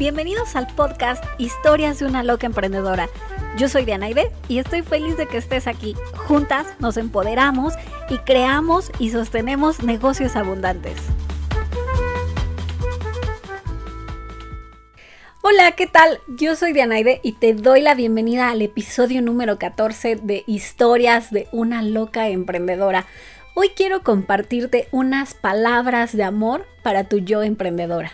Bienvenidos al podcast Historias de una loca emprendedora. Yo soy Dianaide y estoy feliz de que estés aquí. Juntas nos empoderamos y creamos y sostenemos negocios abundantes. Hola, ¿qué tal? Yo soy Dianaide y te doy la bienvenida al episodio número 14 de Historias de una loca emprendedora. Hoy quiero compartirte unas palabras de amor para tu yo emprendedora.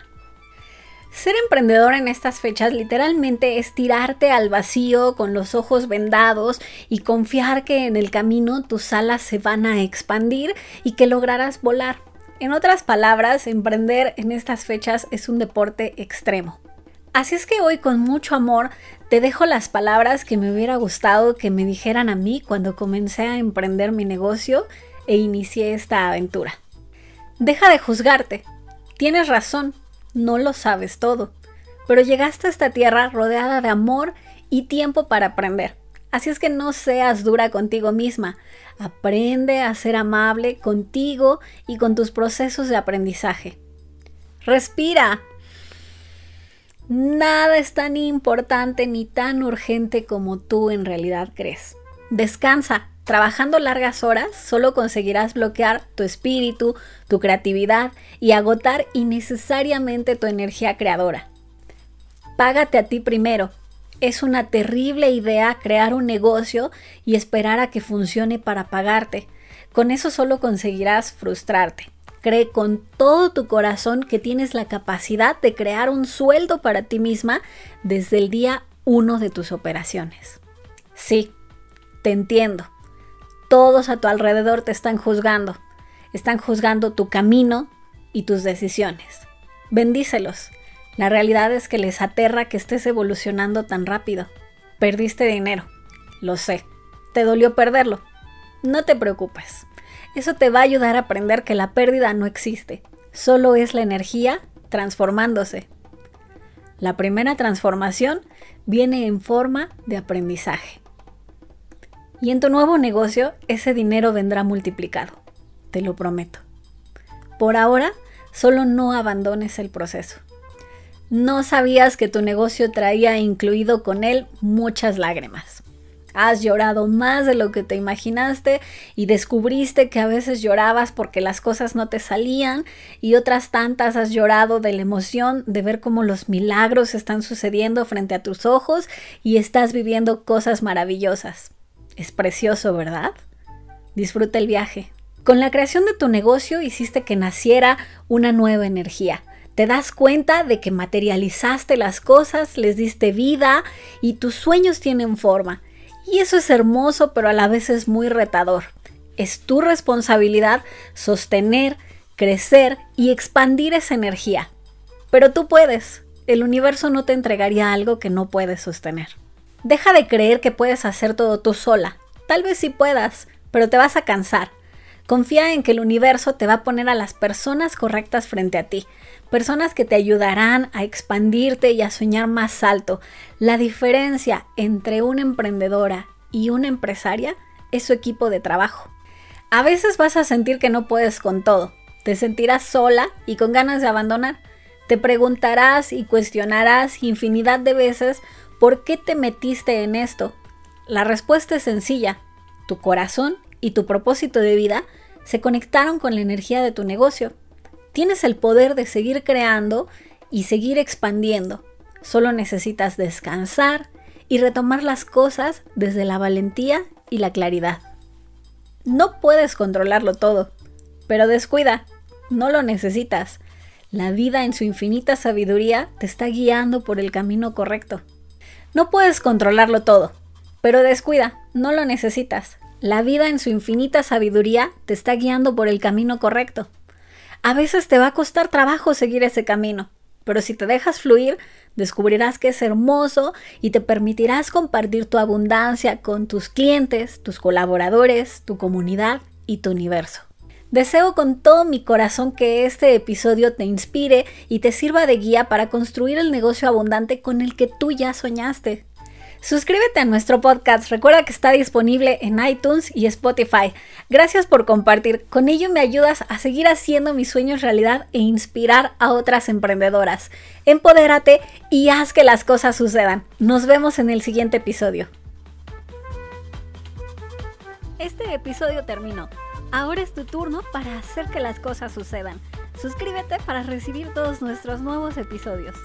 Ser emprendedora en estas fechas literalmente es tirarte al vacío con los ojos vendados y confiar que en el camino tus alas se van a expandir y que lograrás volar. En otras palabras, emprender en estas fechas es un deporte extremo. Así es que hoy con mucho amor te dejo las palabras que me hubiera gustado que me dijeran a mí cuando comencé a emprender mi negocio e inicié esta aventura. Deja de juzgarte. Tienes razón, no lo sabes todo, pero llegaste a esta tierra rodeada de amor y tiempo para aprender. Así es que no seas dura contigo misma. Aprende a ser amable contigo y con tus procesos de aprendizaje. Respira. Nada es tan importante ni tan urgente como tú en realidad crees. Descansa. Trabajando largas horas solo conseguirás bloquear tu espíritu, tu creatividad y agotar innecesariamente tu energía creadora. Págate a ti primero. Es una terrible idea crear un negocio y esperar a que funcione para pagarte. Con eso solo conseguirás frustrarte. Cree con todo tu corazón que tienes la capacidad de crear un sueldo para ti misma desde el día uno de tus operaciones. Sí, te entiendo todos a tu alrededor te están juzgando. Están juzgando tu camino y tus decisiones. Bendícelos. La realidad es que les aterra que estés evolucionando tan rápido. Perdiste dinero. Lo sé. Te dolió perderlo. No te preocupes. Eso te va a ayudar a aprender que la pérdida no existe. Solo es la energía transformándose. La primera transformación viene en forma de aprendizaje. Y en tu nuevo negocio ese dinero vendrá multiplicado, te lo prometo. Por ahora, solo no abandones el proceso. No sabías que tu negocio traía incluido con él muchas lágrimas. Has llorado más de lo que te imaginaste y descubriste que a veces llorabas porque las cosas no te salían y otras tantas has llorado de la emoción de ver cómo los milagros están sucediendo frente a tus ojos y estás viviendo cosas maravillosas. Es precioso, ¿verdad? Disfruta el viaje. Con la creación de tu negocio hiciste que naciera una nueva energía. Te das cuenta de que materializaste las cosas, les diste vida y tus sueños tienen forma. Y eso es hermoso, pero a la vez es muy retador. Es tu responsabilidad sostener, crecer y expandir esa energía. Pero tú puedes. El universo no te entregaría algo que no puedes sostener. Deja de creer que puedes hacer todo tú sola. Tal vez sí puedas, pero te vas a cansar. Confía en que el universo te va a poner a las personas correctas frente a ti, personas que te ayudarán a expandirte y a soñar más alto. La diferencia entre una emprendedora y una empresaria es su equipo de trabajo. A veces vas a sentir que no puedes con todo, te sentirás sola y con ganas de abandonar. Te preguntarás y cuestionarás infinidad de veces ¿Por qué te metiste en esto? La respuesta es sencilla. Tu corazón y tu propósito de vida se conectaron con la energía de tu negocio. Tienes el poder de seguir creando y seguir expandiendo. Solo necesitas descansar y retomar las cosas desde la valentía y la claridad. No puedes controlarlo todo, pero descuida, no lo necesitas. La vida en su infinita sabiduría te está guiando por el camino correcto. No puedes controlarlo todo, pero descuida, no lo necesitas. La vida en su infinita sabiduría te está guiando por el camino correcto. A veces te va a costar trabajo seguir ese camino, pero si te dejas fluir, descubrirás que es hermoso y te permitirás compartir tu abundancia con tus clientes, tus colaboradores, tu comunidad y tu universo. Deseo con todo mi corazón que este episodio te inspire y te sirva de guía para construir el negocio abundante con el que tú ya soñaste. Suscríbete a nuestro podcast, recuerda que está disponible en iTunes y Spotify. Gracias por compartir, con ello me ayudas a seguir haciendo mis sueños realidad e inspirar a otras emprendedoras. Empodérate y haz que las cosas sucedan. Nos vemos en el siguiente episodio. Este episodio terminó. Ahora es tu turno para hacer que las cosas sucedan. Suscríbete para recibir todos nuestros nuevos episodios.